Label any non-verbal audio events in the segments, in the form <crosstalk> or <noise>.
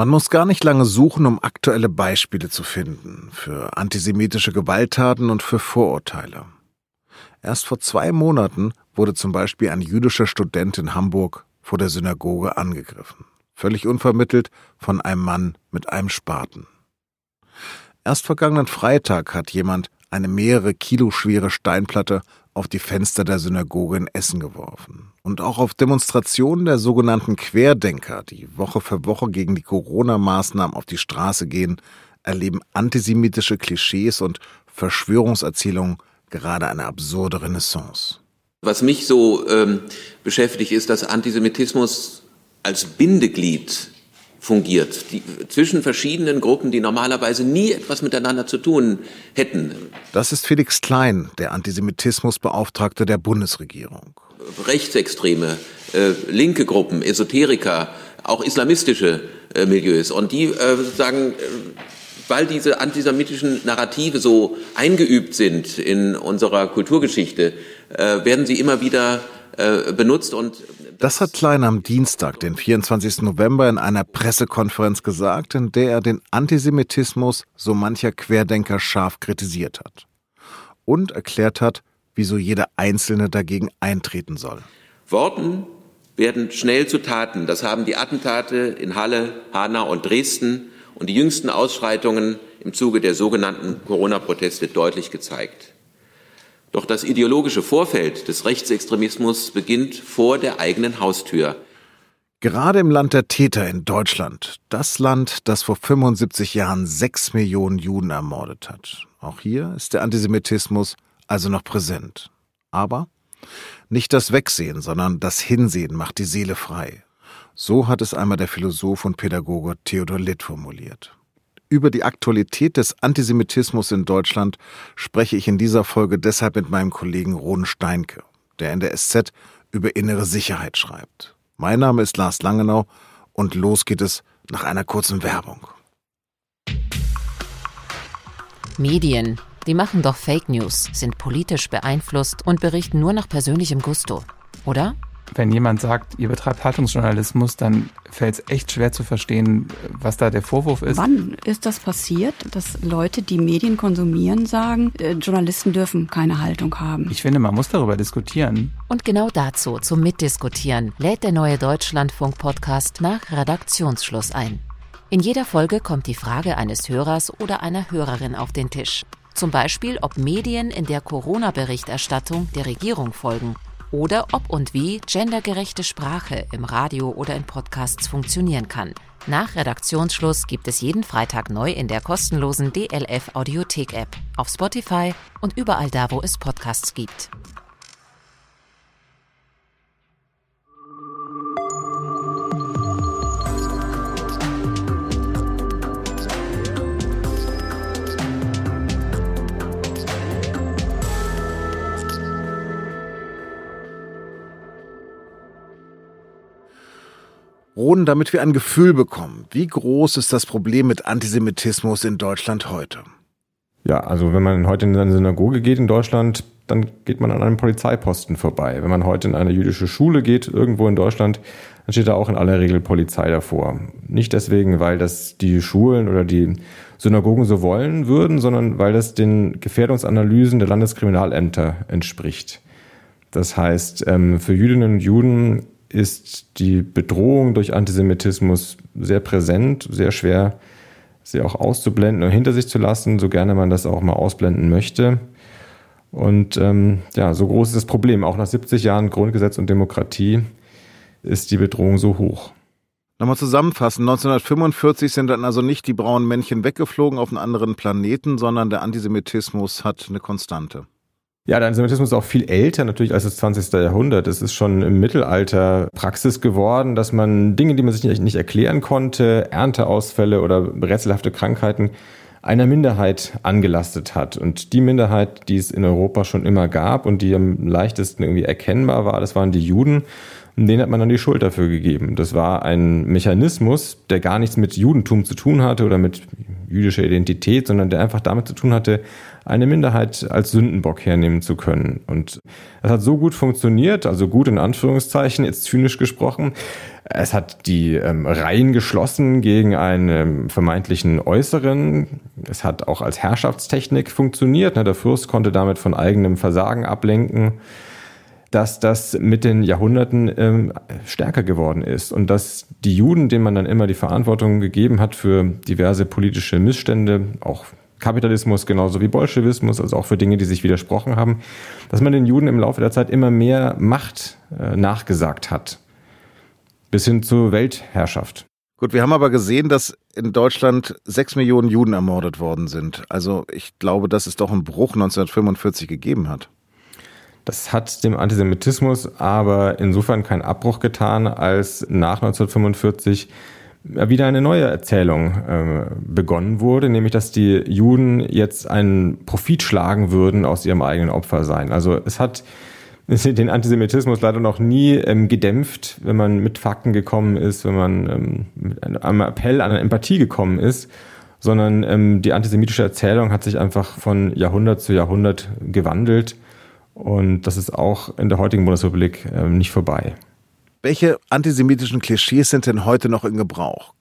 Man muss gar nicht lange suchen, um aktuelle Beispiele zu finden für antisemitische Gewalttaten und für Vorurteile. Erst vor zwei Monaten wurde zum Beispiel ein jüdischer Student in Hamburg vor der Synagoge angegriffen, völlig unvermittelt von einem Mann mit einem Spaten. Erst vergangenen Freitag hat jemand eine mehrere Kilo schwere Steinplatte auf die Fenster der Synagoge in Essen geworfen. Und auch auf Demonstrationen der sogenannten Querdenker, die Woche für Woche gegen die Corona-Maßnahmen auf die Straße gehen, erleben antisemitische Klischees und Verschwörungserzählungen gerade eine absurde Renaissance. Was mich so ähm, beschäftigt, ist, dass Antisemitismus als Bindeglied fungiert, die, zwischen verschiedenen Gruppen, die normalerweise nie etwas miteinander zu tun hätten. Das ist Felix Klein, der Antisemitismusbeauftragte der Bundesregierung. Rechtsextreme, äh, linke Gruppen, Esoteriker, auch islamistische äh, Milieus. Und die äh, sagen, äh, weil diese antisemitischen Narrative so eingeübt sind in unserer Kulturgeschichte, äh, werden sie immer wieder äh, benutzt und das hat Klein am Dienstag, den 24. November, in einer Pressekonferenz gesagt, in der er den Antisemitismus so mancher Querdenker scharf kritisiert hat. Und erklärt hat, wieso jeder Einzelne dagegen eintreten soll. Worten werden schnell zu Taten. Das haben die Attentate in Halle, Hanau und Dresden und die jüngsten Ausschreitungen im Zuge der sogenannten Corona-Proteste deutlich gezeigt. Doch das ideologische Vorfeld des Rechtsextremismus beginnt vor der eigenen Haustür. Gerade im Land der Täter in Deutschland, das Land, das vor 75 Jahren sechs Millionen Juden ermordet hat. Auch hier ist der Antisemitismus also noch präsent. Aber nicht das Wegsehen, sondern das Hinsehen macht die Seele frei. So hat es einmal der Philosoph und Pädagoge Theodor Litt formuliert. Über die Aktualität des Antisemitismus in Deutschland spreche ich in dieser Folge deshalb mit meinem Kollegen Ron Steinke, der in der SZ über innere Sicherheit schreibt. Mein Name ist Lars Langenau und los geht es nach einer kurzen Werbung. Medien, die machen doch Fake News, sind politisch beeinflusst und berichten nur nach persönlichem Gusto, oder? Wenn jemand sagt, ihr betreibt Haltungsjournalismus, dann fällt es echt schwer zu verstehen, was da der Vorwurf ist. Wann ist das passiert, dass Leute, die Medien konsumieren, sagen, äh, Journalisten dürfen keine Haltung haben? Ich finde, man muss darüber diskutieren. Und genau dazu, zum Mitdiskutieren, lädt der neue Deutschlandfunk-Podcast nach Redaktionsschluss ein. In jeder Folge kommt die Frage eines Hörers oder einer Hörerin auf den Tisch. Zum Beispiel, ob Medien in der Corona-Berichterstattung der Regierung folgen oder ob und wie gendergerechte Sprache im Radio oder in Podcasts funktionieren kann. Nach Redaktionsschluss gibt es jeden Freitag neu in der kostenlosen DLF Audiothek App, auf Spotify und überall da, wo es Podcasts gibt. Roden, damit wir ein Gefühl bekommen, wie groß ist das Problem mit Antisemitismus in Deutschland heute? Ja, also wenn man heute in eine Synagoge geht in Deutschland, dann geht man an einem Polizeiposten vorbei. Wenn man heute in eine jüdische Schule geht, irgendwo in Deutschland, dann steht da auch in aller Regel Polizei davor. Nicht deswegen, weil das die Schulen oder die Synagogen so wollen würden, sondern weil das den Gefährdungsanalysen der Landeskriminalämter entspricht. Das heißt, ähm, für Jüdinnen und Juden ist die Bedrohung durch Antisemitismus sehr präsent, sehr schwer, sie auch auszublenden und hinter sich zu lassen, so gerne man das auch mal ausblenden möchte. Und ähm, ja, so groß ist das Problem. Auch nach 70 Jahren Grundgesetz und Demokratie ist die Bedrohung so hoch. Nochmal zusammenfassen. 1945 sind dann also nicht die braunen Männchen weggeflogen auf einen anderen Planeten, sondern der Antisemitismus hat eine Konstante. Ja, der Antisemitismus ist auch viel älter natürlich als das 20. Jahrhundert. Es ist schon im Mittelalter Praxis geworden, dass man Dinge, die man sich nicht erklären konnte, Ernteausfälle oder rätselhafte Krankheiten einer Minderheit angelastet hat. Und die Minderheit, die es in Europa schon immer gab und die am leichtesten irgendwie erkennbar war, das waren die Juden. Und denen hat man dann die Schuld dafür gegeben. Das war ein Mechanismus, der gar nichts mit Judentum zu tun hatte oder mit jüdischer Identität, sondern der einfach damit zu tun hatte, eine Minderheit als Sündenbock hernehmen zu können. Und es hat so gut funktioniert, also gut in Anführungszeichen, jetzt zynisch gesprochen. Es hat die ähm, Reihen geschlossen gegen einen ähm, vermeintlichen Äußeren. Es hat auch als Herrschaftstechnik funktioniert. Ne? Der Fürst konnte damit von eigenem Versagen ablenken dass das mit den Jahrhunderten ähm, stärker geworden ist und dass die Juden, denen man dann immer die Verantwortung gegeben hat für diverse politische Missstände, auch Kapitalismus genauso wie Bolschewismus, also auch für Dinge, die sich widersprochen haben, dass man den Juden im Laufe der Zeit immer mehr Macht äh, nachgesagt hat, bis hin zur Weltherrschaft. Gut, wir haben aber gesehen, dass in Deutschland sechs Millionen Juden ermordet worden sind. Also ich glaube, dass es doch einen Bruch 1945 gegeben hat. Das hat dem Antisemitismus aber insofern keinen Abbruch getan, als nach 1945 wieder eine neue Erzählung äh, begonnen wurde, nämlich dass die Juden jetzt einen Profit schlagen würden aus ihrem eigenen Opfer sein. Also es hat <laughs> den Antisemitismus leider noch nie ähm, gedämpft, wenn man mit Fakten gekommen ist, wenn man ähm, mit einem Appell an Empathie gekommen ist, sondern ähm, die antisemitische Erzählung hat sich einfach von Jahrhundert zu Jahrhundert gewandelt und das ist auch in der heutigen Bundesrepublik ähm, nicht vorbei. Welche antisemitischen Klischees sind denn heute noch in Gebrauch?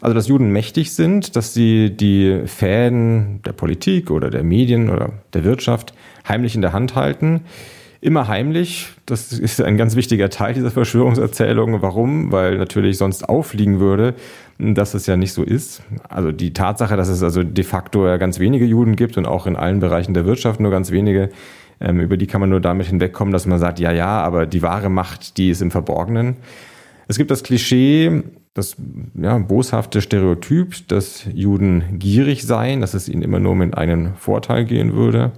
Also, dass Juden mächtig sind, dass sie die Fäden der Politik oder der Medien oder der Wirtschaft heimlich in der Hand halten. Immer heimlich, das ist ein ganz wichtiger Teil dieser Verschwörungserzählung. Warum? Weil natürlich sonst auffliegen würde, dass es ja nicht so ist. Also die Tatsache, dass es also de facto ja ganz wenige Juden gibt und auch in allen Bereichen der Wirtschaft nur ganz wenige, ähm, über die kann man nur damit hinwegkommen, dass man sagt, ja, ja, aber die wahre Macht, die ist im Verborgenen. Es gibt das Klischee, das ja, boshafte Stereotyp, dass Juden gierig seien, dass es ihnen immer nur um einen Vorteil gehen würde.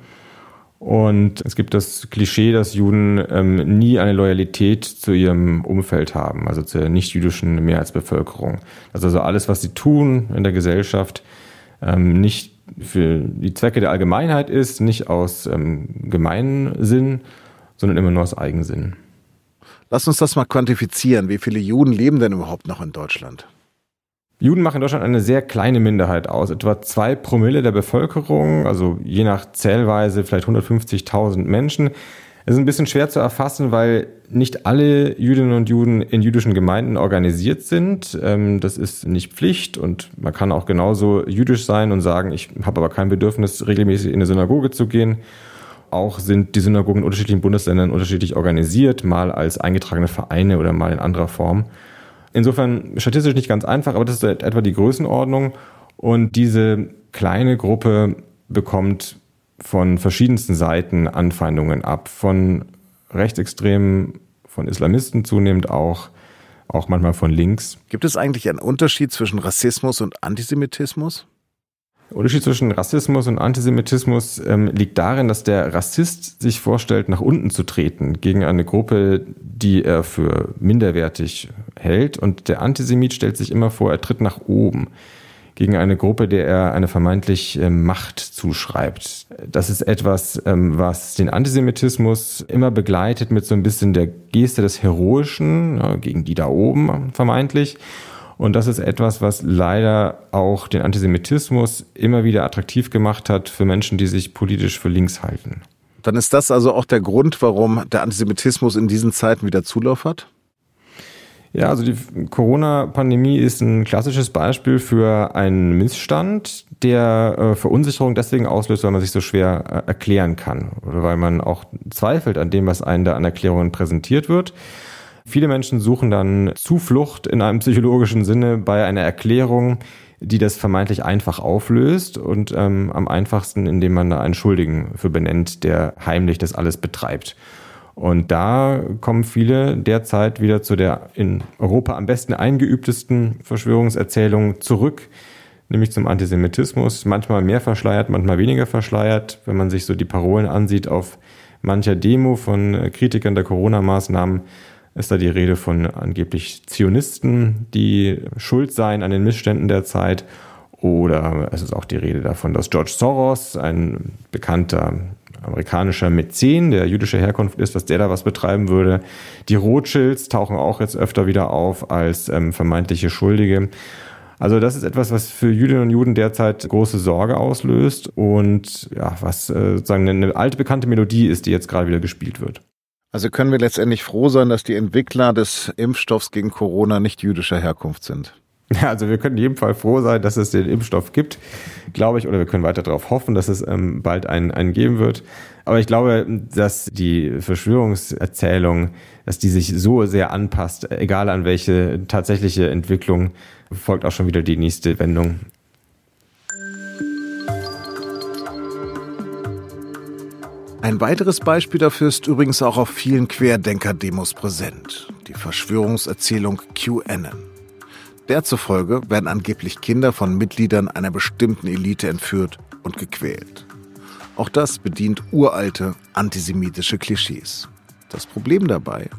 Und es gibt das Klischee, dass Juden ähm, nie eine Loyalität zu ihrem Umfeld haben, also zur nichtjüdischen Mehrheitsbevölkerung. Dass also alles, was sie tun in der Gesellschaft, ähm, nicht für die Zwecke der Allgemeinheit ist, nicht aus ähm, Gemeinsinn, sondern immer nur aus Eigensinn. Lass uns das mal quantifizieren. Wie viele Juden leben denn überhaupt noch in Deutschland? Juden machen in Deutschland eine sehr kleine Minderheit aus, etwa zwei Promille der Bevölkerung, also je nach Zählweise vielleicht 150.000 Menschen. Es ist ein bisschen schwer zu erfassen, weil nicht alle Jüdinnen und Juden in jüdischen Gemeinden organisiert sind. Ähm, das ist nicht Pflicht und man kann auch genauso jüdisch sein und sagen, ich habe aber kein Bedürfnis, regelmäßig in eine Synagoge zu gehen. Auch sind die Synagogen in unterschiedlichen Bundesländern unterschiedlich organisiert, mal als eingetragene Vereine oder mal in anderer Form. Insofern statistisch nicht ganz einfach, aber das ist etwa die Größenordnung. Und diese kleine Gruppe bekommt von verschiedensten Seiten Anfeindungen ab, von Rechtsextremen, von Islamisten zunehmend auch, auch manchmal von links. Gibt es eigentlich einen Unterschied zwischen Rassismus und Antisemitismus? Der Unterschied zwischen Rassismus und Antisemitismus ähm, liegt darin, dass der Rassist sich vorstellt, nach unten zu treten gegen eine Gruppe, die er für minderwertig hält. Und der Antisemit stellt sich immer vor, er tritt nach oben gegen eine Gruppe, der er eine vermeintlich ähm, Macht zuschreibt. Das ist etwas, ähm, was den Antisemitismus immer begleitet mit so ein bisschen der Geste des Heroischen, gegen die da oben vermeintlich. Und das ist etwas, was leider auch den Antisemitismus immer wieder attraktiv gemacht hat für Menschen, die sich politisch für links halten. Dann ist das also auch der Grund, warum der Antisemitismus in diesen Zeiten wieder Zulauf hat? Ja, also die Corona-Pandemie ist ein klassisches Beispiel für einen Missstand, der äh, Verunsicherung deswegen auslöst, weil man sich so schwer äh, erklären kann oder weil man auch zweifelt an dem, was einem da an Erklärungen präsentiert wird. Viele Menschen suchen dann Zuflucht in einem psychologischen Sinne bei einer Erklärung, die das vermeintlich einfach auflöst und ähm, am einfachsten, indem man da einen Schuldigen für benennt, der heimlich das alles betreibt. Und da kommen viele derzeit wieder zu der in Europa am besten eingeübtesten Verschwörungserzählung zurück, nämlich zum Antisemitismus. Manchmal mehr verschleiert, manchmal weniger verschleiert. Wenn man sich so die Parolen ansieht auf mancher Demo von Kritikern der Corona-Maßnahmen, ist da die Rede von angeblich Zionisten, die schuld seien an den Missständen der Zeit. Oder es ist auch die Rede davon, dass George Soros, ein bekannter amerikanischer Mäzen, der jüdischer Herkunft ist, dass der da was betreiben würde. Die Rothschilds tauchen auch jetzt öfter wieder auf als ähm, vermeintliche Schuldige. Also das ist etwas, was für Jüdinnen und Juden derzeit große Sorge auslöst und ja, was äh, sozusagen eine alte bekannte Melodie ist, die jetzt gerade wieder gespielt wird. Also können wir letztendlich froh sein, dass die Entwickler des Impfstoffs gegen Corona nicht jüdischer Herkunft sind. Ja, also wir können in jedem Fall froh sein, dass es den Impfstoff gibt, glaube ich, oder wir können weiter darauf hoffen, dass es ähm, bald einen, einen geben wird. Aber ich glaube, dass die Verschwörungserzählung, dass die sich so sehr anpasst, egal an welche tatsächliche Entwicklung, folgt auch schon wieder die nächste Wendung. Ein weiteres Beispiel dafür ist übrigens auch auf vielen Querdenker-Demos präsent. Die Verschwörungserzählung QAnon. Der zufolge werden angeblich Kinder von Mitgliedern einer bestimmten Elite entführt und gequält. Auch das bedient uralte antisemitische Klischees. Das Problem dabei?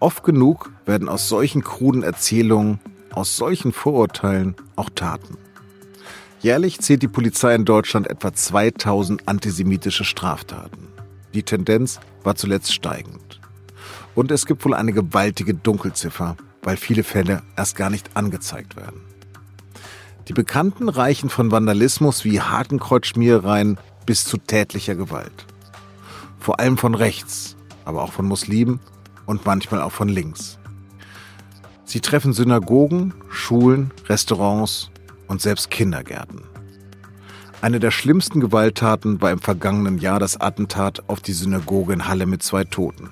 Oft genug werden aus solchen kruden Erzählungen, aus solchen Vorurteilen auch Taten. Jährlich zählt die Polizei in Deutschland etwa 2000 antisemitische Straftaten. Die Tendenz war zuletzt steigend. Und es gibt wohl eine gewaltige Dunkelziffer, weil viele Fälle erst gar nicht angezeigt werden. Die Bekannten reichen von Vandalismus wie Hakenkreuzschmierereien bis zu tätlicher Gewalt. Vor allem von rechts, aber auch von Muslimen und manchmal auch von links. Sie treffen Synagogen, Schulen, Restaurants und selbst Kindergärten. Eine der schlimmsten Gewalttaten war im vergangenen Jahr das Attentat auf die Synagoge in Halle mit zwei Toten.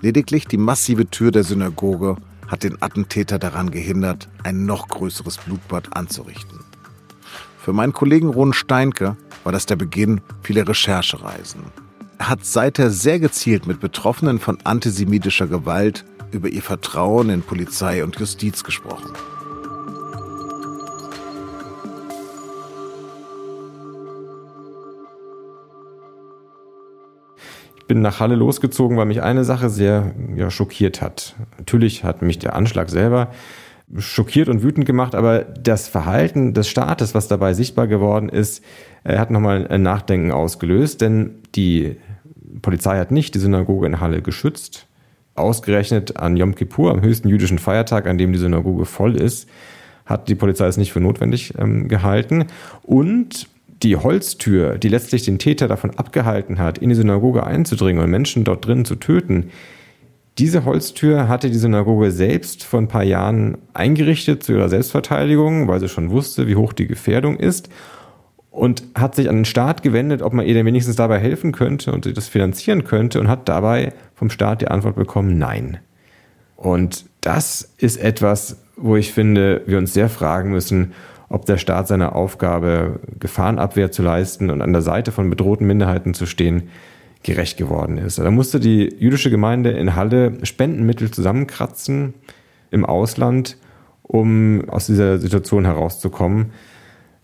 Lediglich die massive Tür der Synagoge hat den Attentäter daran gehindert, ein noch größeres Blutbad anzurichten. Für meinen Kollegen Ron Steinke war das der Beginn vieler Recherchereisen. Er hat seither sehr gezielt mit Betroffenen von antisemitischer Gewalt über ihr Vertrauen in Polizei und Justiz gesprochen. Bin nach Halle losgezogen, weil mich eine Sache sehr ja, schockiert hat. Natürlich hat mich der Anschlag selber schockiert und wütend gemacht, aber das Verhalten des Staates, was dabei sichtbar geworden ist, hat nochmal ein Nachdenken ausgelöst, denn die Polizei hat nicht die Synagoge in Halle geschützt. Ausgerechnet an Yom Kippur, am höchsten jüdischen Feiertag, an dem die Synagoge voll ist, hat die Polizei es nicht für notwendig ähm, gehalten. Und die Holztür, die letztlich den Täter davon abgehalten hat, in die Synagoge einzudringen und Menschen dort drin zu töten, diese Holztür hatte die Synagoge selbst vor ein paar Jahren eingerichtet zu ihrer Selbstverteidigung, weil sie schon wusste, wie hoch die Gefährdung ist und hat sich an den Staat gewendet, ob man ihr denn wenigstens dabei helfen könnte und das finanzieren könnte und hat dabei vom Staat die Antwort bekommen, nein. Und das ist etwas, wo ich finde, wir uns sehr fragen müssen, ob der Staat seine Aufgabe, Gefahrenabwehr zu leisten und an der Seite von bedrohten Minderheiten zu stehen, gerecht geworden ist. Da musste die jüdische Gemeinde in Halle Spendenmittel zusammenkratzen im Ausland, um aus dieser Situation herauszukommen.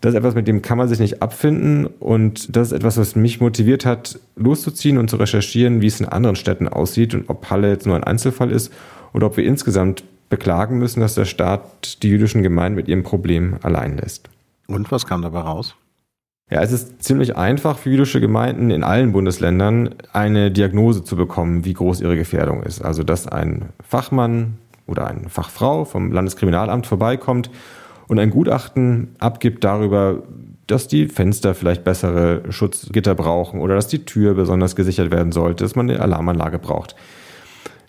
Das ist etwas, mit dem kann man sich nicht abfinden und das ist etwas, was mich motiviert hat, loszuziehen und zu recherchieren, wie es in anderen Städten aussieht und ob Halle jetzt nur ein Einzelfall ist oder ob wir insgesamt beklagen müssen, dass der Staat die jüdischen Gemeinden mit ihrem Problem allein lässt. Und was kam dabei raus? Ja, es ist ziemlich einfach für jüdische Gemeinden in allen Bundesländern eine Diagnose zu bekommen, wie groß ihre Gefährdung ist. Also, dass ein Fachmann oder eine Fachfrau vom Landeskriminalamt vorbeikommt und ein Gutachten abgibt darüber, dass die Fenster vielleicht bessere Schutzgitter brauchen oder dass die Tür besonders gesichert werden sollte, dass man eine Alarmanlage braucht.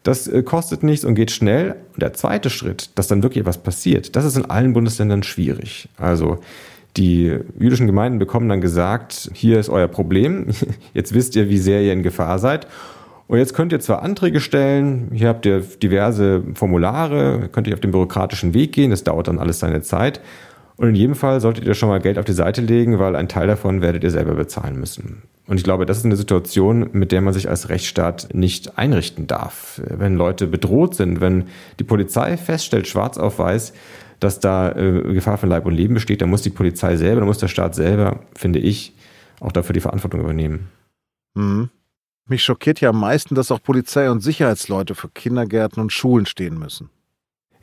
Das äh, kostet nichts und geht schnell. Und der zweite Schritt, dass dann wirklich etwas passiert, das ist in allen Bundesländern schwierig. Also die jüdischen Gemeinden bekommen dann gesagt, hier ist euer Problem, <laughs> jetzt wisst ihr, wie sehr ihr in Gefahr seid. Und jetzt könnt ihr zwar Anträge stellen, hier habt ihr diverse Formulare, könnt ihr auf den bürokratischen Weg gehen, das dauert dann alles seine Zeit. Und in jedem Fall solltet ihr schon mal Geld auf die Seite legen, weil ein Teil davon werdet ihr selber bezahlen müssen. Und ich glaube, das ist eine Situation, mit der man sich als Rechtsstaat nicht einrichten darf. Wenn Leute bedroht sind, wenn die Polizei feststellt, schwarz auf weiß, dass da äh, Gefahr für Leib und Leben besteht, dann muss die Polizei selber, dann muss der Staat selber, finde ich, auch dafür die Verantwortung übernehmen. Mhm. Mich schockiert ja am meisten, dass auch Polizei und Sicherheitsleute für Kindergärten und Schulen stehen müssen.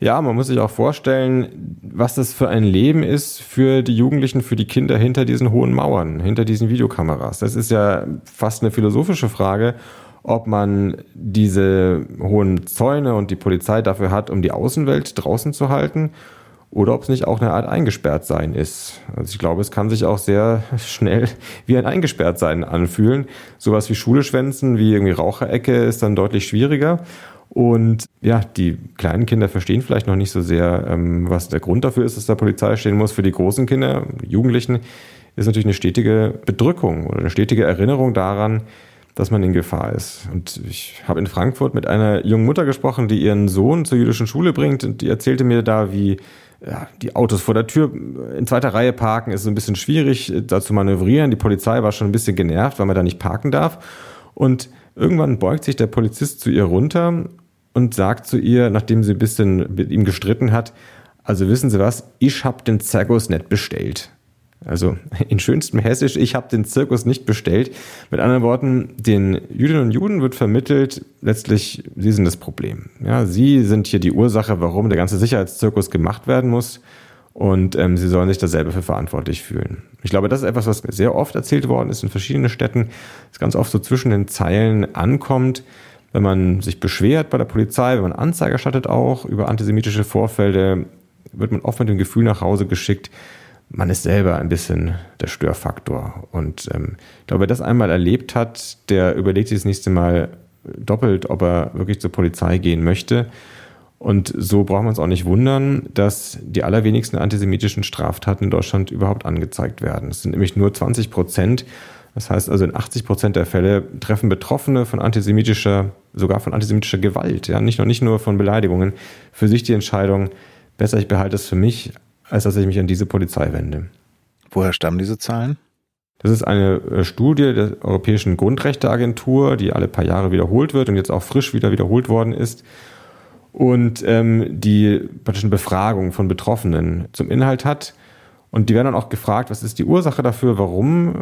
Ja, man muss sich auch vorstellen, was das für ein Leben ist für die Jugendlichen, für die Kinder hinter diesen hohen Mauern, hinter diesen Videokameras. Das ist ja fast eine philosophische Frage, ob man diese hohen Zäune und die Polizei dafür hat, um die Außenwelt draußen zu halten, oder ob es nicht auch eine Art eingesperrt sein ist. Also ich glaube, es kann sich auch sehr schnell <laughs> wie ein eingesperrt sein anfühlen. Sowas wie Schule schwänzen, wie irgendwie Raucherecke ist dann deutlich schwieriger. Und ja, die kleinen Kinder verstehen vielleicht noch nicht so sehr, ähm, was der Grund dafür ist, dass da Polizei stehen muss. Für die großen Kinder, Jugendlichen, ist natürlich eine stetige Bedrückung oder eine stetige Erinnerung daran, dass man in Gefahr ist. Und ich habe in Frankfurt mit einer jungen Mutter gesprochen, die ihren Sohn zur jüdischen Schule bringt und die erzählte mir da, wie ja, die Autos vor der Tür in zweiter Reihe parken ist so ein bisschen schwierig, da zu manövrieren. Die Polizei war schon ein bisschen genervt, weil man da nicht parken darf. Und irgendwann beugt sich der Polizist zu ihr runter und sagt zu ihr, nachdem sie ein bisschen mit ihm gestritten hat, also wissen Sie was, ich habe den Zirkus nicht bestellt. Also <laughs> in schönstem Hessisch, ich habe den Zirkus nicht bestellt. Mit anderen Worten, den Jüdinnen und Juden wird vermittelt, letztlich, sie sind das Problem. Ja, sie sind hier die Ursache, warum der ganze Sicherheitszirkus gemacht werden muss. Und ähm, sie sollen sich da selber für verantwortlich fühlen. Ich glaube, das ist etwas, was sehr oft erzählt worden ist in verschiedenen Städten, das ganz oft so zwischen den Zeilen ankommt. Wenn man sich beschwert bei der Polizei, wenn man Anzeige erstattet auch über antisemitische Vorfälle, wird man oft mit dem Gefühl nach Hause geschickt, man ist selber ein bisschen der Störfaktor. Und ähm, ich glaube, wer das einmal erlebt hat, der überlegt sich das nächste Mal doppelt, ob er wirklich zur Polizei gehen möchte. Und so braucht man es auch nicht wundern, dass die allerwenigsten antisemitischen Straftaten in Deutschland überhaupt angezeigt werden. Es sind nämlich nur 20 Prozent. Das heißt also, in 80 Prozent der Fälle treffen Betroffene von antisemitischer, sogar von antisemitischer Gewalt, ja, nicht nur, nicht nur von Beleidigungen, für sich die Entscheidung, besser ich behalte es für mich, als dass ich mich an diese Polizei wende. Woher stammen diese Zahlen? Das ist eine äh, Studie der Europäischen Grundrechteagentur, die alle paar Jahre wiederholt wird und jetzt auch frisch wieder wiederholt worden ist. Und ähm, die praktisch eine Befragung von Betroffenen zum Inhalt hat. Und die werden dann auch gefragt, was ist die Ursache dafür, warum?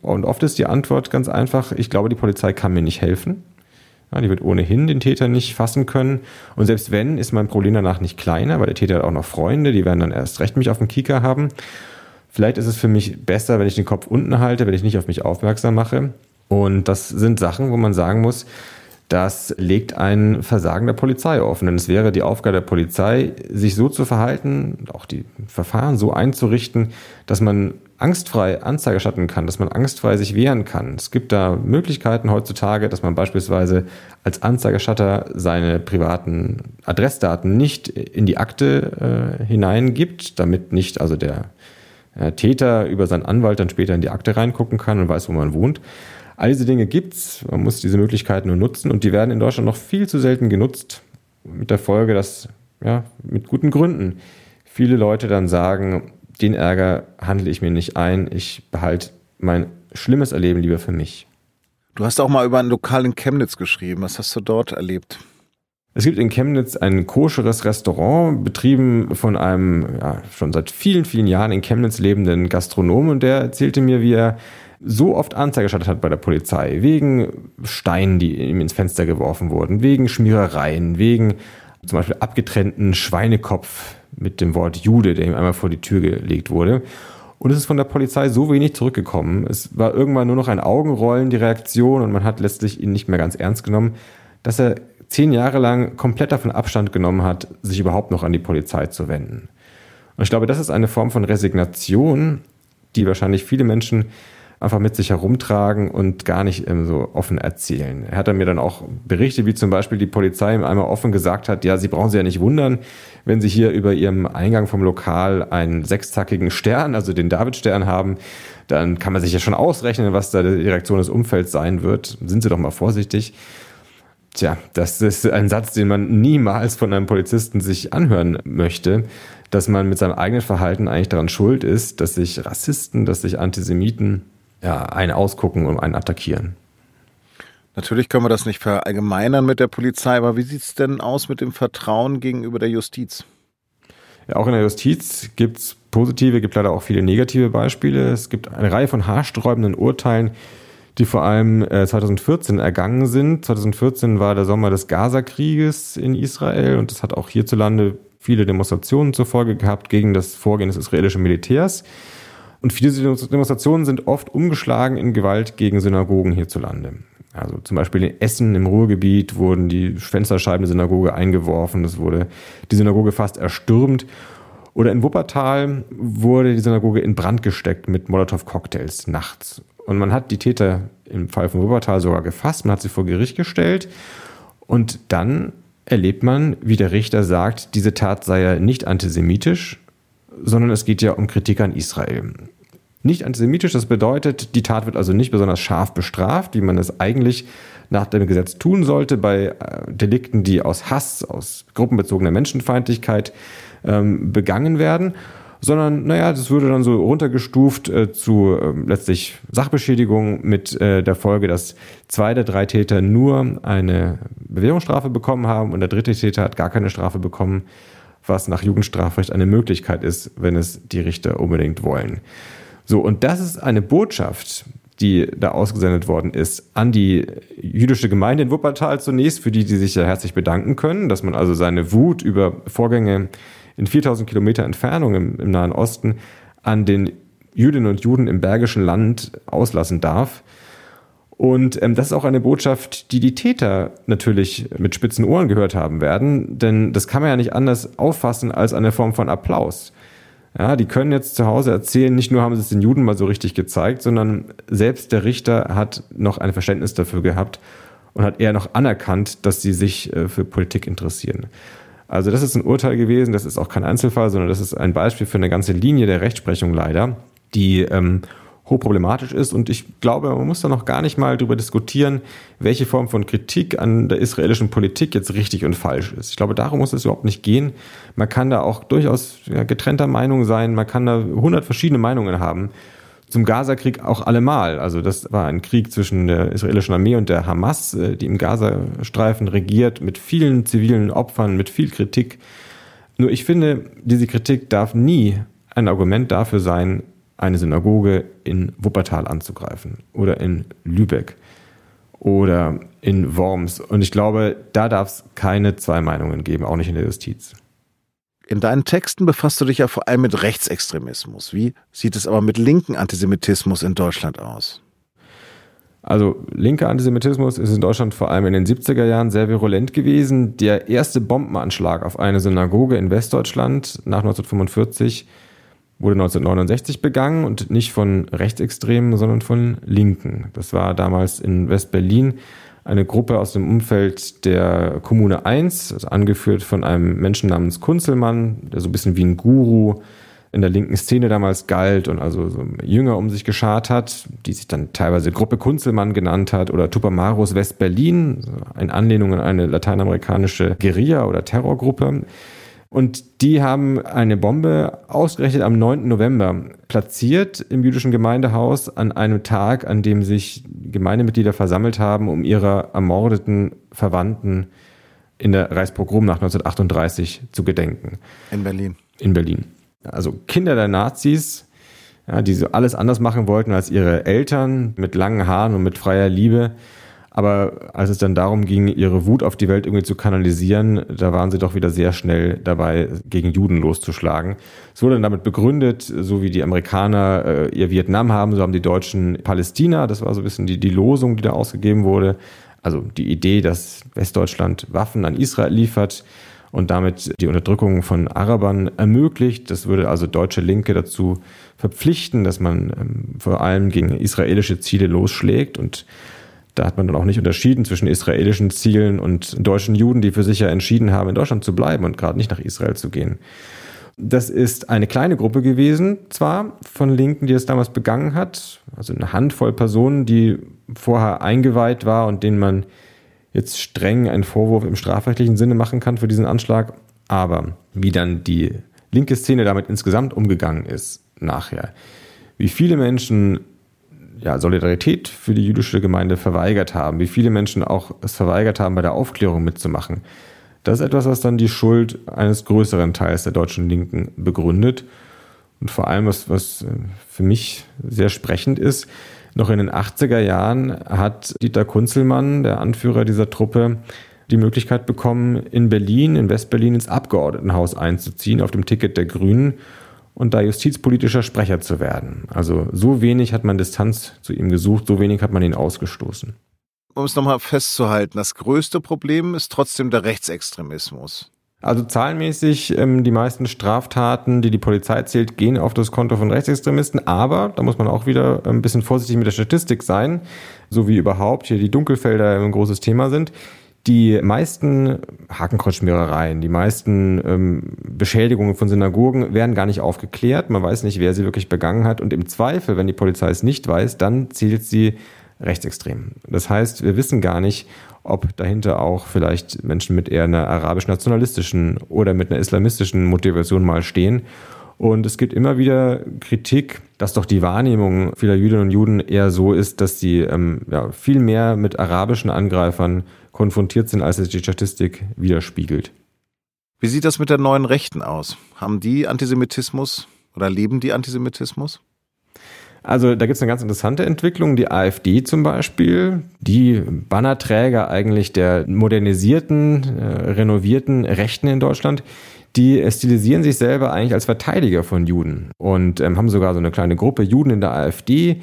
Und oft ist die Antwort ganz einfach, ich glaube, die Polizei kann mir nicht helfen. Ja, die wird ohnehin den Täter nicht fassen können. Und selbst wenn, ist mein Problem danach nicht kleiner, weil der Täter hat auch noch Freunde, die werden dann erst recht mich auf dem Kieker haben. Vielleicht ist es für mich besser, wenn ich den Kopf unten halte, wenn ich nicht auf mich aufmerksam mache. Und das sind Sachen, wo man sagen muss, das legt ein Versagen der Polizei offen. Denn es wäre die Aufgabe der Polizei, sich so zu verhalten, auch die Verfahren so einzurichten, dass man angstfrei Anzeige erstatten kann, dass man angstfrei sich wehren kann. Es gibt da Möglichkeiten heutzutage, dass man beispielsweise als Anzeigerstatter seine privaten Adressdaten nicht in die Akte äh, hineingibt, damit nicht also der äh, Täter über seinen Anwalt dann später in die Akte reingucken kann und weiß, wo man wohnt. All diese Dinge gibt's, man muss diese Möglichkeiten nur nutzen und die werden in Deutschland noch viel zu selten genutzt, mit der Folge, dass ja, mit guten Gründen viele Leute dann sagen, den Ärger handle ich mir nicht ein, ich behalte mein schlimmes Erleben lieber für mich. Du hast auch mal über ein Lokal in Chemnitz geschrieben. Was hast du dort erlebt? Es gibt in Chemnitz ein koscheres Restaurant, betrieben von einem ja, schon seit vielen, vielen Jahren in Chemnitz lebenden Gastronomen und der erzählte mir, wie er so oft Anzeige gestattet hat bei der Polizei, wegen Steinen, die ihm ins Fenster geworfen wurden, wegen Schmierereien, wegen zum Beispiel abgetrennten Schweinekopf mit dem Wort Jude, der ihm einmal vor die Tür gelegt wurde. Und es ist von der Polizei so wenig zurückgekommen. Es war irgendwann nur noch ein Augenrollen, die Reaktion, und man hat letztlich ihn nicht mehr ganz ernst genommen, dass er zehn Jahre lang komplett davon Abstand genommen hat, sich überhaupt noch an die Polizei zu wenden. Und ich glaube, das ist eine Form von Resignation, die wahrscheinlich viele Menschen einfach mit sich herumtragen und gar nicht ähm, so offen erzählen. Er hat dann mir dann auch Berichte, wie zum Beispiel die Polizei ihm einmal offen gesagt hat, ja, Sie brauchen sich ja nicht wundern, wenn Sie hier über Ihrem Eingang vom Lokal einen sechszackigen Stern, also den Davidstern haben, dann kann man sich ja schon ausrechnen, was da die Reaktion des Umfelds sein wird. Sind Sie doch mal vorsichtig. Tja, das ist ein Satz, den man niemals von einem Polizisten sich anhören möchte, dass man mit seinem eigenen Verhalten eigentlich daran schuld ist, dass sich Rassisten, dass sich Antisemiten ja, einen ausgucken und einen attackieren. Natürlich können wir das nicht verallgemeinern mit der Polizei, aber wie sieht es denn aus mit dem Vertrauen gegenüber der Justiz? Ja, auch in der Justiz gibt es positive, gibt leider auch viele negative Beispiele. Es gibt eine Reihe von haarsträubenden Urteilen, die vor allem 2014 äh, ergangen sind. 2014 war der Sommer des Gaza-Krieges in Israel und das hat auch hierzulande viele Demonstrationen zur Folge gehabt gegen das Vorgehen des israelischen Militärs. Und viele Demonstrationen sind oft umgeschlagen in Gewalt gegen Synagogen hierzulande. Also zum Beispiel in Essen im Ruhrgebiet wurden die Fensterscheiben der Synagoge eingeworfen, es wurde die Synagoge fast erstürmt. Oder in Wuppertal wurde die Synagoge in Brand gesteckt mit Molotow-Cocktails nachts. Und man hat die Täter im Fall von Wuppertal sogar gefasst, man hat sie vor Gericht gestellt. Und dann erlebt man, wie der Richter sagt, diese Tat sei ja nicht antisemitisch, sondern es geht ja um Kritik an Israel. Nicht antisemitisch, das bedeutet, die Tat wird also nicht besonders scharf bestraft, wie man es eigentlich nach dem Gesetz tun sollte bei äh, Delikten, die aus Hass, aus gruppenbezogener Menschenfeindlichkeit ähm, begangen werden, sondern naja, das würde dann so runtergestuft äh, zu äh, letztlich Sachbeschädigung mit äh, der Folge, dass zwei der drei Täter nur eine Bewährungsstrafe bekommen haben und der dritte Täter hat gar keine Strafe bekommen, was nach Jugendstrafrecht eine Möglichkeit ist, wenn es die Richter unbedingt wollen. So, und das ist eine Botschaft, die da ausgesendet worden ist, an die jüdische Gemeinde in Wuppertal zunächst, für die die sich ja herzlich bedanken können, dass man also seine Wut über Vorgänge in 4000 Kilometer Entfernung im, im Nahen Osten an den Jüdinnen und Juden im Bergischen Land auslassen darf. Und ähm, das ist auch eine Botschaft, die die Täter natürlich mit spitzen Ohren gehört haben werden, denn das kann man ja nicht anders auffassen als eine Form von Applaus. Ja, die können jetzt zu Hause erzählen, nicht nur haben sie es den Juden mal so richtig gezeigt, sondern selbst der Richter hat noch ein Verständnis dafür gehabt und hat eher noch anerkannt, dass sie sich äh, für Politik interessieren. Also das ist ein Urteil gewesen, das ist auch kein Einzelfall, sondern das ist ein Beispiel für eine ganze Linie der Rechtsprechung leider, die ähm, hochproblematisch ist. Und ich glaube, man muss da noch gar nicht mal darüber diskutieren, welche Form von Kritik an der israelischen Politik jetzt richtig und falsch ist. Ich glaube, darum muss es überhaupt nicht gehen. Man kann da auch durchaus getrennter Meinung sein, man kann da hundert verschiedene Meinungen haben zum Gaza-Krieg auch allemal. Also das war ein Krieg zwischen der israelischen Armee und der Hamas, äh, die im Gazastreifen regiert, mit vielen zivilen Opfern, mit viel Kritik. Nur ich finde, diese Kritik darf nie ein Argument dafür sein, eine Synagoge in Wuppertal anzugreifen oder in Lübeck oder in Worms. Und ich glaube, da darf es keine zwei Meinungen geben, auch nicht in der Justiz. In deinen Texten befasst du dich ja vor allem mit Rechtsextremismus. Wie sieht es aber mit linken Antisemitismus in Deutschland aus? Also linker Antisemitismus ist in Deutschland vor allem in den 70er Jahren sehr virulent gewesen. Der erste Bombenanschlag auf eine Synagoge in Westdeutschland nach 1945 wurde 1969 begangen und nicht von Rechtsextremen, sondern von Linken. Das war damals in West-Berlin eine Gruppe aus dem Umfeld der Kommune 1, also angeführt von einem Menschen namens Kunzelmann, der so ein bisschen wie ein Guru in der linken Szene damals galt und also so Jünger um sich geschart hat, die sich dann teilweise Gruppe Kunzelmann genannt hat oder Tupamaros West-Berlin, in Anlehnung an eine lateinamerikanische Guerilla- oder Terrorgruppe. Und die haben eine Bombe ausgerechnet am 9. November platziert im jüdischen Gemeindehaus an einem Tag, an dem sich Gemeindemitglieder versammelt haben, um ihrer ermordeten Verwandten in der Reichspogromnacht 1938 zu gedenken. In Berlin. In Berlin. Also Kinder der Nazis, ja, die so alles anders machen wollten als ihre Eltern mit langen Haaren und mit freier Liebe, aber als es dann darum ging, ihre Wut auf die Welt irgendwie zu kanalisieren, da waren sie doch wieder sehr schnell dabei, gegen Juden loszuschlagen. Es wurde dann damit begründet, so wie die Amerikaner äh, ihr Vietnam haben, so haben die Deutschen Palästina. Das war so ein bisschen die, die Losung, die da ausgegeben wurde. Also die Idee, dass Westdeutschland Waffen an Israel liefert und damit die Unterdrückung von Arabern ermöglicht. Das würde also deutsche Linke dazu verpflichten, dass man ähm, vor allem gegen israelische Ziele losschlägt und da hat man dann auch nicht unterschieden zwischen israelischen Zielen und deutschen Juden, die für sich ja entschieden haben, in Deutschland zu bleiben und gerade nicht nach Israel zu gehen. Das ist eine kleine Gruppe gewesen, zwar von Linken, die es damals begangen hat, also eine Handvoll Personen, die vorher eingeweiht war und denen man jetzt streng einen Vorwurf im strafrechtlichen Sinne machen kann für diesen Anschlag. Aber wie dann die linke Szene damit insgesamt umgegangen ist nachher, wie viele Menschen ja, Solidarität für die jüdische Gemeinde verweigert haben, wie viele Menschen auch es verweigert haben, bei der Aufklärung mitzumachen. Das ist etwas, was dann die Schuld eines größeren Teils der deutschen Linken begründet. Und vor allem, was, was äh, für mich sehr sprechend ist, noch in den 80er Jahren hat Dieter Kunzelmann, der Anführer dieser Truppe, die Möglichkeit bekommen, in Berlin, in Westberlin ins Abgeordnetenhaus einzuziehen auf dem Ticket der Grünen und da justizpolitischer Sprecher zu werden. Also so wenig hat man Distanz zu ihm gesucht, so wenig hat man ihn ausgestoßen. Um es nochmal festzuhalten, das größte Problem ist trotzdem der Rechtsextremismus. Also zahlenmäßig ähm, die meisten Straftaten, die die Polizei zählt, gehen auf das Konto von Rechtsextremisten. Aber da muss man auch wieder ein bisschen vorsichtig mit der Statistik sein, so wie überhaupt hier die Dunkelfelder ein großes Thema sind. Die meisten Hakenkreuzschmierereien, die meisten ähm, Beschädigungen von Synagogen werden gar nicht aufgeklärt. Man weiß nicht, wer sie wirklich begangen hat. Und im Zweifel, wenn die Polizei es nicht weiß, dann zählt sie rechtsextrem. Das heißt, wir wissen gar nicht, ob dahinter auch vielleicht Menschen mit eher einer arabisch-nationalistischen oder mit einer islamistischen Motivation mal stehen. Und es gibt immer wieder Kritik, dass doch die Wahrnehmung vieler Jüdinnen und Juden eher so ist, dass sie ähm, ja, viel mehr mit arabischen Angreifern konfrontiert sind, als es die Statistik widerspiegelt. Wie sieht das mit der neuen Rechten aus? Haben die Antisemitismus oder leben die Antisemitismus? Also da gibt es eine ganz interessante Entwicklung. Die AfD zum Beispiel, die Bannerträger eigentlich der modernisierten, äh, renovierten Rechten in Deutschland, die stilisieren sich selber eigentlich als Verteidiger von Juden und ähm, haben sogar so eine kleine Gruppe Juden in der AfD,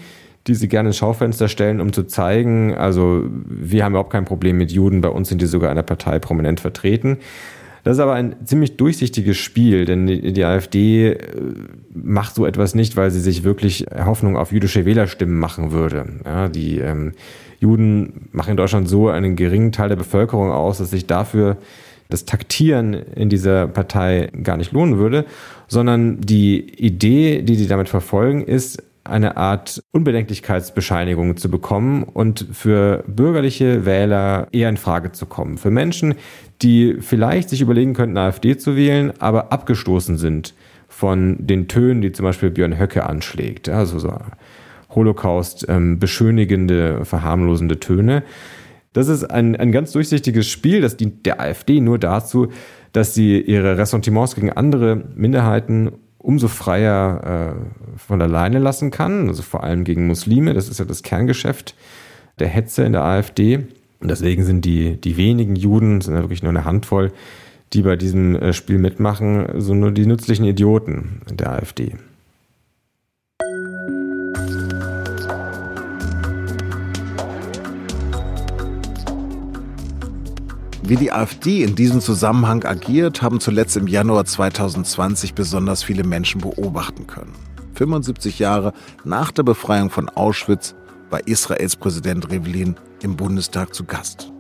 die sie gerne ins Schaufenster stellen, um zu zeigen, also wir haben überhaupt kein Problem mit Juden, bei uns sind die sogar in der Partei prominent vertreten. Das ist aber ein ziemlich durchsichtiges Spiel, denn die, AfD äh, macht so etwas nicht, weil sie sich wirklich Hoffnung auf jüdische Wählerstimmen machen würde. Ja, die ähm, Juden machen in Deutschland so einen geringen Teil der Bevölkerung aus, dass sich dafür das Taktieren in dieser Partei gar nicht lohnen würde, sondern die Idee, die sie damit verfolgen, ist, eine Art Unbedenklichkeitsbescheinigung zu bekommen und für bürgerliche Wähler eher in Frage zu kommen. Für Menschen, die vielleicht sich überlegen könnten, AfD zu wählen, aber abgestoßen sind von den Tönen, die zum Beispiel Björn Höcke anschlägt. Also so Holocaust ähm, beschönigende, verharmlosende Töne. Das ist ein, ein ganz durchsichtiges Spiel, das dient der AfD nur dazu, dass sie ihre Ressentiments gegen andere Minderheiten umso freier äh, von alleine lassen kann, also vor allem gegen Muslime. Das ist ja das Kerngeschäft der Hetze in der AfD. Und deswegen sind die, die wenigen Juden, sind ja wirklich nur eine Handvoll, die bei diesem äh, Spiel mitmachen, so nur die nützlichen Idioten der AfD. Wie die AfD in diesem Zusammenhang agiert, haben zuletzt im Januar 2020 besonders viele Menschen beobachten können. 75 Jahre nach der Befreiung von Auschwitz war Israels Präsident Rivlin im Bundestag zu Gast.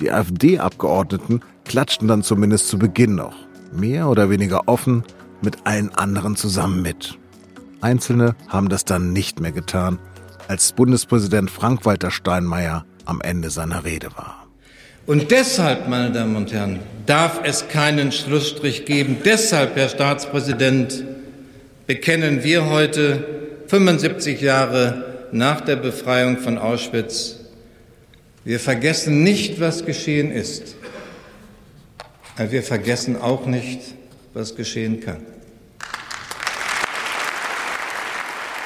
Die AfD-Abgeordneten klatschten dann zumindest zu Beginn noch, mehr oder weniger offen, mit allen anderen zusammen mit. Einzelne haben das dann nicht mehr getan, als Bundespräsident Frank-Walter Steinmeier am Ende seiner Rede war. Und deshalb, meine Damen und Herren, darf es keinen Schlussstrich geben. Deshalb, Herr Staatspräsident, bekennen wir heute, 75 Jahre nach der Befreiung von Auschwitz, wir vergessen nicht, was geschehen ist, aber wir vergessen auch nicht, was geschehen kann.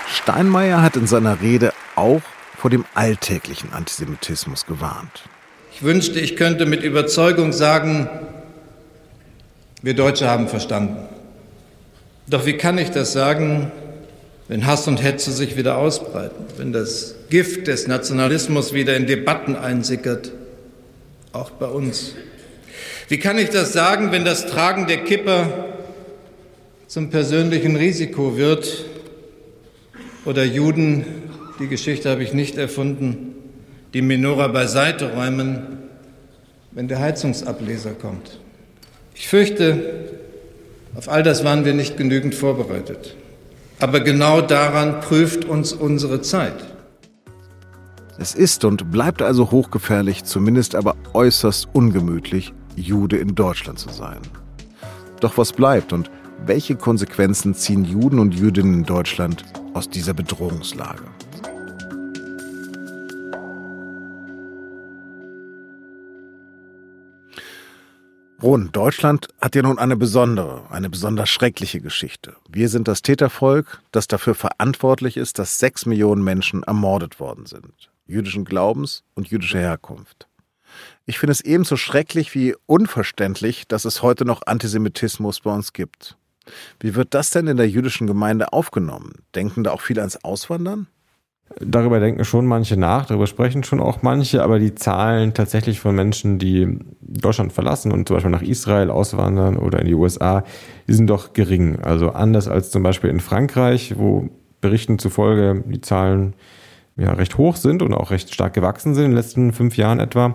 Steinmeier hat in seiner Rede auch vor dem alltäglichen Antisemitismus gewarnt. Ich wünschte, ich könnte mit Überzeugung sagen, wir Deutsche haben verstanden. Doch wie kann ich das sagen, wenn Hass und Hetze sich wieder ausbreiten, wenn das Gift des Nationalismus wieder in Debatten einsickert, auch bei uns? Wie kann ich das sagen, wenn das Tragen der Kipper zum persönlichen Risiko wird oder Juden, die Geschichte habe ich nicht erfunden, die Menora beiseite räumen, wenn der Heizungsableser kommt. Ich fürchte, auf all das waren wir nicht genügend vorbereitet. Aber genau daran prüft uns unsere Zeit. Es ist und bleibt also hochgefährlich, zumindest aber äußerst ungemütlich, Jude in Deutschland zu sein. Doch was bleibt und welche Konsequenzen ziehen Juden und Jüdinnen in Deutschland aus dieser Bedrohungslage? Ron, Deutschland hat ja nun eine besondere, eine besonders schreckliche Geschichte. Wir sind das Tätervolk, das dafür verantwortlich ist, dass sechs Millionen Menschen ermordet worden sind. Jüdischen Glaubens und jüdischer Herkunft. Ich finde es ebenso schrecklich wie unverständlich, dass es heute noch Antisemitismus bei uns gibt. Wie wird das denn in der jüdischen Gemeinde aufgenommen? Denken da auch viele ans Auswandern? Darüber denken schon manche nach, darüber sprechen schon auch manche, aber die Zahlen tatsächlich von Menschen, die Deutschland verlassen und zum Beispiel nach Israel auswandern oder in die USA, die sind doch gering. Also anders als zum Beispiel in Frankreich, wo Berichten zufolge die Zahlen ja recht hoch sind und auch recht stark gewachsen sind in den letzten fünf Jahren etwa,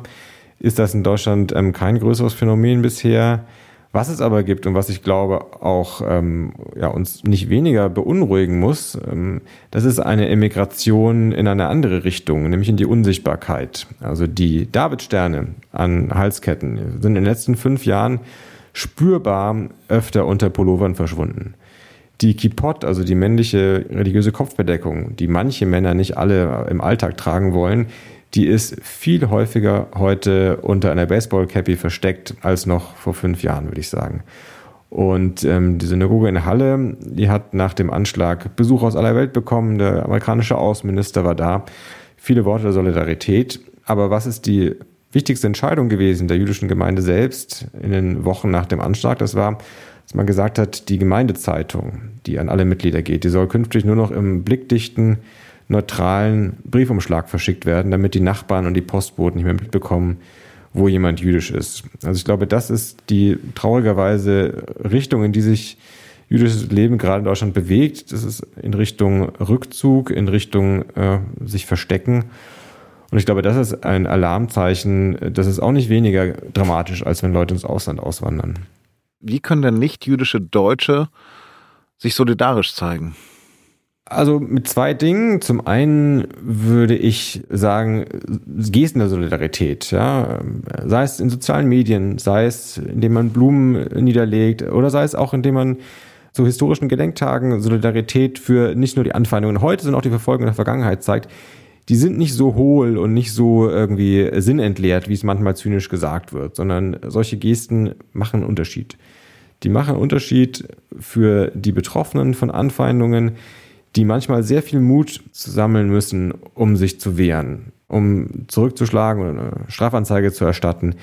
ist das in Deutschland ähm, kein größeres Phänomen bisher. Was es aber gibt und was ich glaube auch ähm, ja, uns nicht weniger beunruhigen muss, ähm, das ist eine Emigration in eine andere Richtung, nämlich in die Unsichtbarkeit. Also die Davidsterne an Halsketten sind in den letzten fünf Jahren spürbar öfter unter Pullovern verschwunden. Die Kipot, also die männliche religiöse Kopfbedeckung, die manche Männer nicht alle im Alltag tragen wollen, die ist viel häufiger heute unter einer Baseball-Cappy versteckt als noch vor fünf Jahren, würde ich sagen. Und ähm, die Synagoge in Halle, die hat nach dem Anschlag Besuch aus aller Welt bekommen. Der amerikanische Außenminister war da. Viele Worte der Solidarität. Aber was ist die wichtigste Entscheidung gewesen der jüdischen Gemeinde selbst in den Wochen nach dem Anschlag? Das war, dass man gesagt hat, die Gemeindezeitung, die an alle Mitglieder geht, die soll künftig nur noch im blickdichten neutralen Briefumschlag verschickt werden, damit die Nachbarn und die Postboten nicht mehr mitbekommen, wo jemand jüdisch ist. Also ich glaube, das ist die traurigerweise Richtung, in die sich jüdisches Leben gerade in Deutschland bewegt. Das ist in Richtung Rückzug, in Richtung äh, sich verstecken. Und ich glaube, das ist ein Alarmzeichen. Das ist auch nicht weniger dramatisch, als wenn Leute ins Ausland auswandern. Wie können denn nicht jüdische Deutsche sich solidarisch zeigen? Also mit zwei Dingen. Zum einen würde ich sagen, Gesten der Solidarität, ja. Sei es in sozialen Medien, sei es, indem man Blumen niederlegt oder sei es auch, indem man zu historischen Gedenktagen Solidarität für nicht nur die Anfeindungen heute, sondern auch die Verfolgung der Vergangenheit zeigt. Die sind nicht so hohl und nicht so irgendwie sinnentleert, wie es manchmal zynisch gesagt wird, sondern solche Gesten machen einen Unterschied. Die machen einen Unterschied für die Betroffenen von Anfeindungen, die manchmal sehr viel Mut sammeln müssen, um sich zu wehren, um zurückzuschlagen oder eine Strafanzeige zu erstatten.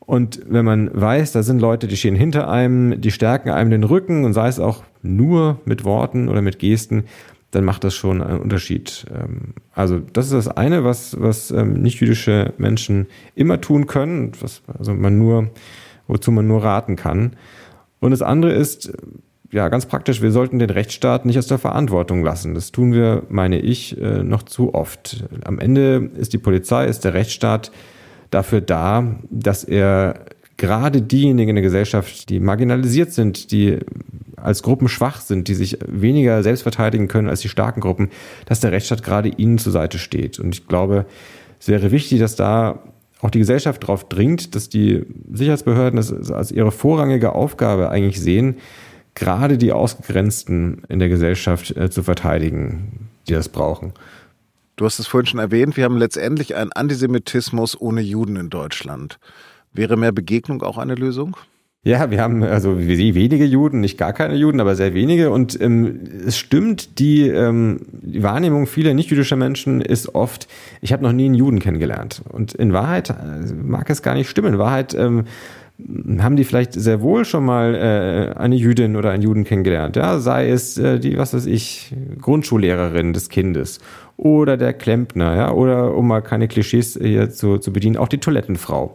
Und wenn man weiß, da sind Leute, die stehen hinter einem, die stärken einem den Rücken und sei es auch nur mit Worten oder mit Gesten, dann macht das schon einen Unterschied. Ähm, also das ist das eine, was, was ähm, nicht-jüdische Menschen immer tun können, was also man nur, wozu man nur raten kann. Und das andere ist, ja, ganz praktisch, wir sollten den Rechtsstaat nicht aus der Verantwortung lassen. Das tun wir, meine ich, äh, noch zu oft. Am Ende ist die Polizei, ist der Rechtsstaat dafür da, dass er gerade diejenigen in der Gesellschaft, die marginalisiert sind, die als Gruppen schwach sind, die sich weniger selbst verteidigen können als die starken Gruppen, dass der Rechtsstaat gerade ihnen zur Seite steht. Und ich glaube, es wäre wichtig, dass da auch die Gesellschaft darauf dringt, dass die Sicherheitsbehörden das als ihre vorrangige Aufgabe eigentlich sehen, gerade die Ausgegrenzten in der Gesellschaft äh, zu verteidigen, die das brauchen. Du hast es vorhin schon erwähnt, wir haben letztendlich einen Antisemitismus ohne Juden in Deutschland. Wäre mehr Begegnung auch eine Lösung? Ja, wir haben also wenige Juden, nicht gar keine Juden, aber sehr wenige. Und ähm, es stimmt, die, ähm, die Wahrnehmung vieler nicht-jüdischer Menschen ist oft, ich habe noch nie einen Juden kennengelernt. Und in Wahrheit äh, mag es gar nicht stimmen. In Wahrheit ähm, haben die vielleicht sehr wohl schon mal äh, eine Jüdin oder einen Juden kennengelernt. Ja, sei es äh, die, was weiß ich, Grundschullehrerin des Kindes oder der Klempner, ja, oder um mal keine Klischees hier zu, zu bedienen, auch die Toilettenfrau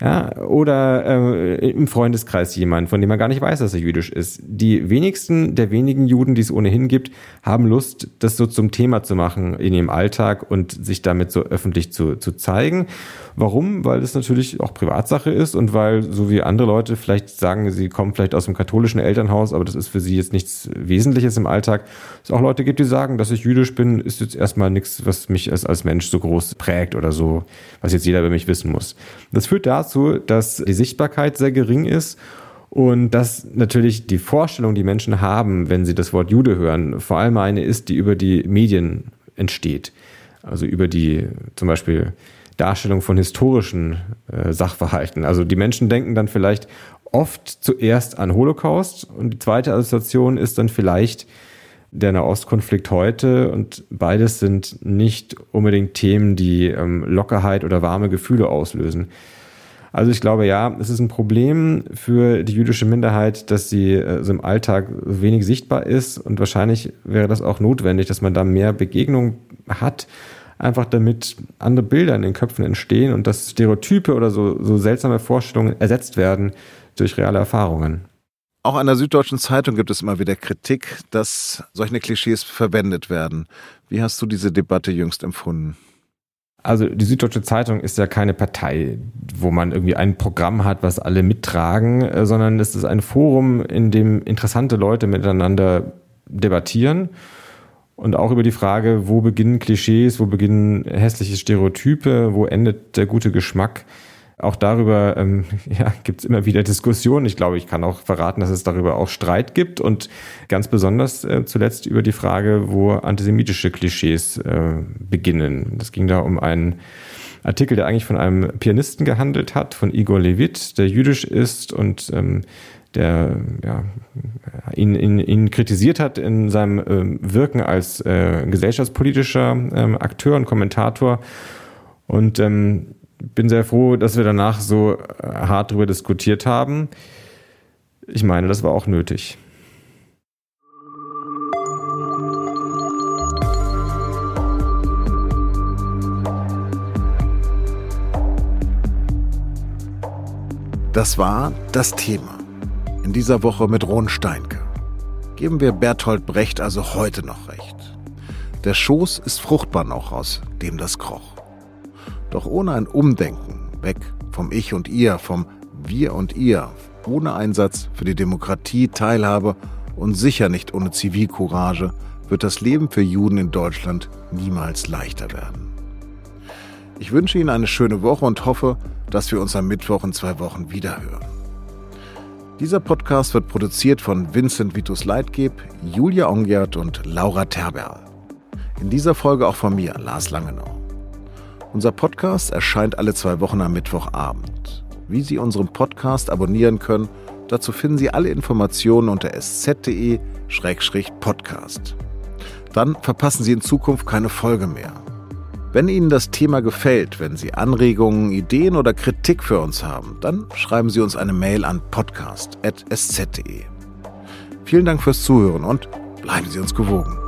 ja, oder äh, im Freundeskreis jemand, von dem man gar nicht weiß, dass er jüdisch ist. Die wenigsten der wenigen Juden, die es ohnehin gibt, haben Lust, das so zum Thema zu machen in ihrem Alltag und sich damit so öffentlich zu, zu zeigen. Warum? Weil es natürlich auch Privatsache ist und weil, so wie andere Leute vielleicht sagen, sie kommen vielleicht aus einem katholischen Elternhaus, aber das ist für sie jetzt nichts Wesentliches im Alltag. Es auch Leute gibt, die sagen, dass ich jüdisch bin, ist jetzt erstmal nichts, was mich als, als Mensch so groß prägt oder so, was jetzt jeder über mich wissen muss. Das führt dazu, dass die Sichtbarkeit sehr gering ist und dass natürlich die Vorstellung, die Menschen haben, wenn sie das Wort Jude hören, vor allem eine ist, die über die Medien entsteht. Also über die zum Beispiel Darstellung von historischen äh, Sachverhalten. Also die Menschen denken dann vielleicht oft zuerst an Holocaust und die zweite Assoziation ist dann vielleicht der Nahostkonflikt heute und beides sind nicht unbedingt Themen, die ähm, Lockerheit oder warme Gefühle auslösen. Also ich glaube, ja, es ist ein Problem für die jüdische Minderheit, dass sie äh, so im Alltag wenig sichtbar ist und wahrscheinlich wäre das auch notwendig, dass man da mehr Begegnung hat, einfach damit andere Bilder in den Köpfen entstehen und dass Stereotype oder so, so seltsame Vorstellungen ersetzt werden durch reale Erfahrungen. Auch an der Süddeutschen Zeitung gibt es immer wieder Kritik, dass solche Klischees verwendet werden. Wie hast du diese Debatte jüngst empfunden? Also die Süddeutsche Zeitung ist ja keine Partei, wo man irgendwie ein Programm hat, was alle mittragen, äh, sondern es ist ein Forum, in dem interessante Leute miteinander debattieren und auch über die Frage, wo beginnen Klischees, wo beginnen hässliche Stereotype, wo endet der gute Geschmack. Auch darüber ähm, <laughs> ja, gibt es immer wieder Diskussionen. Ich glaube, ich kann auch verraten, dass es darüber auch Streit gibt und ganz besonders äh, zuletzt über die Frage, wo antisemitische Klischees äh, beginnen. Das ging da um einen Artikel, der eigentlich von einem Pianisten gehandelt hat, von Igor Levit, der jüdisch ist und ähm, der ja, ihn, ihn, ihn kritisiert hat in seinem ähm, Wirken als äh, gesellschaftspolitischer ähm, Akteur und Kommentator. Und ähm, bin sehr froh, dass wir danach so äh, hart darüber diskutiert haben. Ich meine, das war auch nötig. Das war das Thema. In dieser Woche mit Ron Steinke. Geben wir Berthold Brecht also heute noch recht. Der Schoß ist fruchtbar noch, aus dem das kroch. Doch ohne ein Umdenken, weg vom Ich und Ihr, vom Wir und Ihr, ohne Einsatz für die Demokratie, Teilhabe und sicher nicht ohne Zivilcourage, wird das Leben für Juden in Deutschland niemals leichter werden. Ich wünsche Ihnen eine schöne Woche und hoffe, dass wir uns am Mittwoch in zwei Wochen wiederhören. Dieser Podcast wird produziert von Vincent Vitus Leitgeb, Julia Ongiert und Laura Terberl. In dieser Folge auch von mir, Lars Langenau. Unser Podcast erscheint alle zwei Wochen am Mittwochabend. Wie Sie unseren Podcast abonnieren können, dazu finden Sie alle Informationen unter sz.de-podcast. Dann verpassen Sie in Zukunft keine Folge mehr. Wenn Ihnen das Thema gefällt, wenn Sie Anregungen, Ideen oder Kritik für uns haben, dann schreiben Sie uns eine Mail an podcast.sz.de. Vielen Dank fürs Zuhören und bleiben Sie uns gewogen.